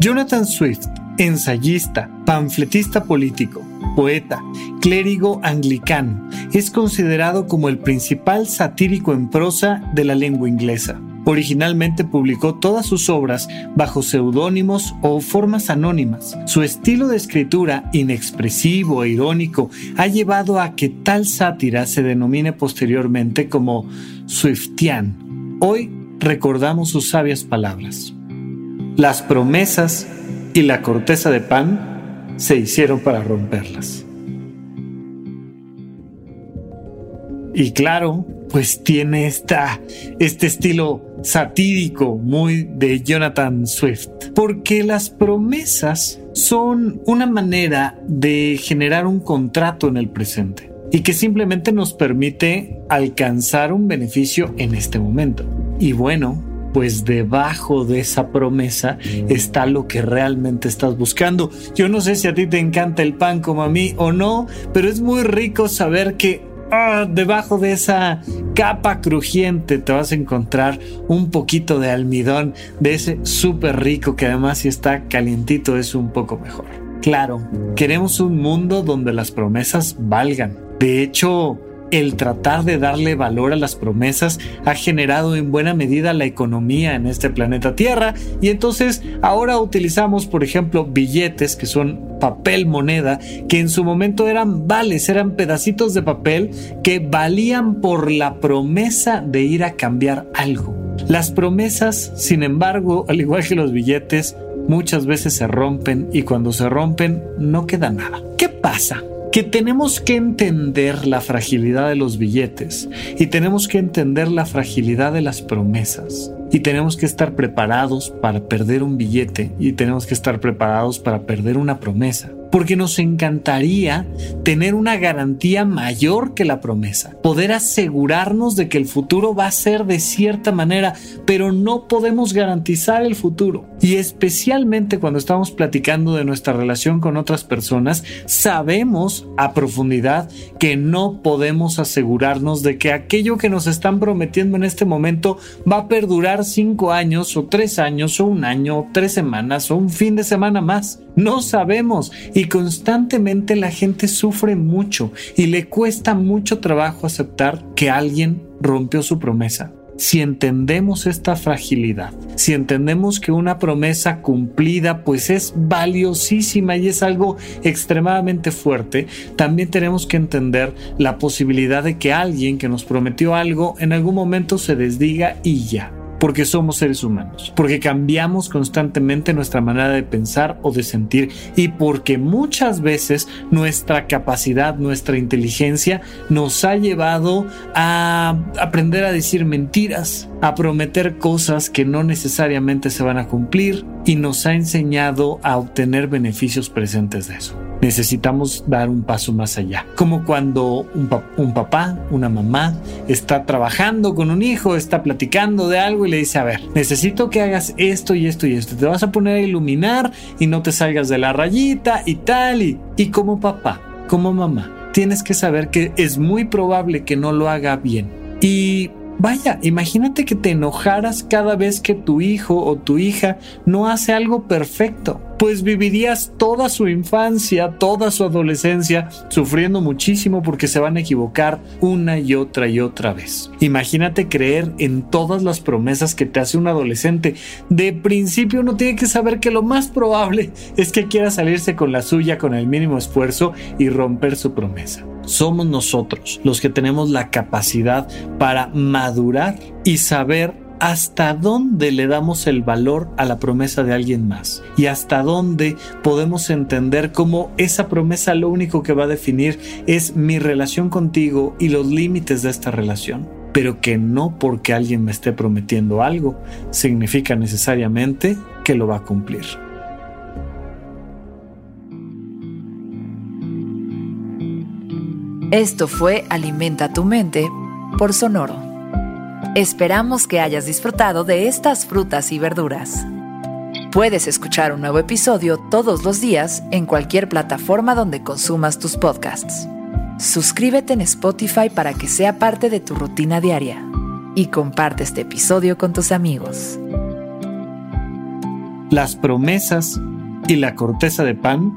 Jonathan Swift, ensayista, panfletista político, poeta, clérigo anglicano, es considerado como el principal satírico en prosa de la lengua inglesa. Originalmente publicó todas sus obras bajo seudónimos o formas anónimas. Su estilo de escritura, inexpresivo e irónico, ha llevado a que tal sátira se denomine posteriormente como Swiftian. Hoy recordamos sus sabias palabras. Las promesas y la corteza de pan se hicieron para romperlas. Y claro, pues tiene esta, este estilo satírico muy de Jonathan Swift, porque las promesas son una manera de generar un contrato en el presente y que simplemente nos permite alcanzar un beneficio en este momento. Y bueno, pues debajo de esa promesa está lo que realmente estás buscando. Yo no sé si a ti te encanta el pan como a mí o no, pero es muy rico saber que ah, debajo de esa capa crujiente te vas a encontrar un poquito de almidón de ese súper rico que además si está calientito es un poco mejor. Claro, queremos un mundo donde las promesas valgan. De hecho, el tratar de darle valor a las promesas ha generado en buena medida la economía en este planeta Tierra y entonces ahora utilizamos por ejemplo billetes que son papel moneda que en su momento eran vales, eran pedacitos de papel que valían por la promesa de ir a cambiar algo. Las promesas, sin embargo, al igual que los billetes, muchas veces se rompen y cuando se rompen no queda nada. ¿Qué pasa? Que tenemos que entender la fragilidad de los billetes y tenemos que entender la fragilidad de las promesas. Y tenemos que estar preparados para perder un billete y tenemos que estar preparados para perder una promesa porque nos encantaría tener una garantía mayor que la promesa, poder asegurarnos de que el futuro va a ser de cierta manera, pero no podemos garantizar el futuro. Y especialmente cuando estamos platicando de nuestra relación con otras personas, sabemos a profundidad que no podemos asegurarnos de que aquello que nos están prometiendo en este momento va a perdurar cinco años o tres años o un año o tres semanas o un fin de semana más. No sabemos y constantemente la gente sufre mucho y le cuesta mucho trabajo aceptar que alguien rompió su promesa. Si entendemos esta fragilidad, si entendemos que una promesa cumplida pues es valiosísima y es algo extremadamente fuerte, también tenemos que entender la posibilidad de que alguien que nos prometió algo en algún momento se desdiga y ya porque somos seres humanos, porque cambiamos constantemente nuestra manera de pensar o de sentir y porque muchas veces nuestra capacidad, nuestra inteligencia nos ha llevado a aprender a decir mentiras, a prometer cosas que no necesariamente se van a cumplir y nos ha enseñado a obtener beneficios presentes de eso necesitamos dar un paso más allá. Como cuando un, papá, una mamá está trabajando con un hijo, está platicando de algo y le dice, a ver, necesito que hagas esto y esto y esto. Te vas a poner a iluminar y no te salgas de la rayita y tal. Y, y como papá, como mamá, tienes que saber que es muy probable que no lo haga bien. Y Vaya, imagínate que te enojaras cada vez que tu hijo o tu hija no hace algo perfecto pues vivirías toda su infancia, toda su adolescencia sufriendo muchísimo porque se van a equivocar una y otra y otra vez. Imagínate creer en todas las promesas que te hace un adolescente. De principio uno tiene que saber que lo más probable es que quiera salirse con la suya con el mínimo esfuerzo y romper su promesa somos nosotros los que tenemos la capacidad para madurar y saber hasta dónde le damos el valor a la promesa de alguien más y hasta dónde podemos entender cómo esa promesa lo único que va a definir es mi relación contigo y los límites de esta relación, pero que no porque alguien me esté prometiendo algo significa necesariamente que lo va a cumplir. Esto fue Alimenta tu mente por Sonoro. Esperamos que hayas disfrutado de estas frutas y verduras. Puedes escuchar un nuevo episodio todos los días en cualquier plataforma donde consumas tus podcasts. Suscríbete en Spotify para que sea parte de tu rutina diaria y comparte este episodio con tus amigos. las promesas y la corteza de pan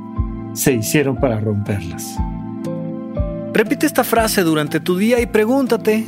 se hicieron para romperlas. Repite esta frase durante tu día y pregúntate,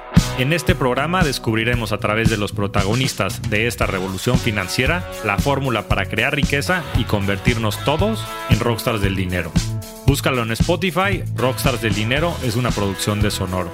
En este programa descubriremos a través de los protagonistas de esta revolución financiera la fórmula para crear riqueza y convertirnos todos en rockstars del dinero. Búscalo en Spotify, Rockstars del Dinero es una producción de Sonoro.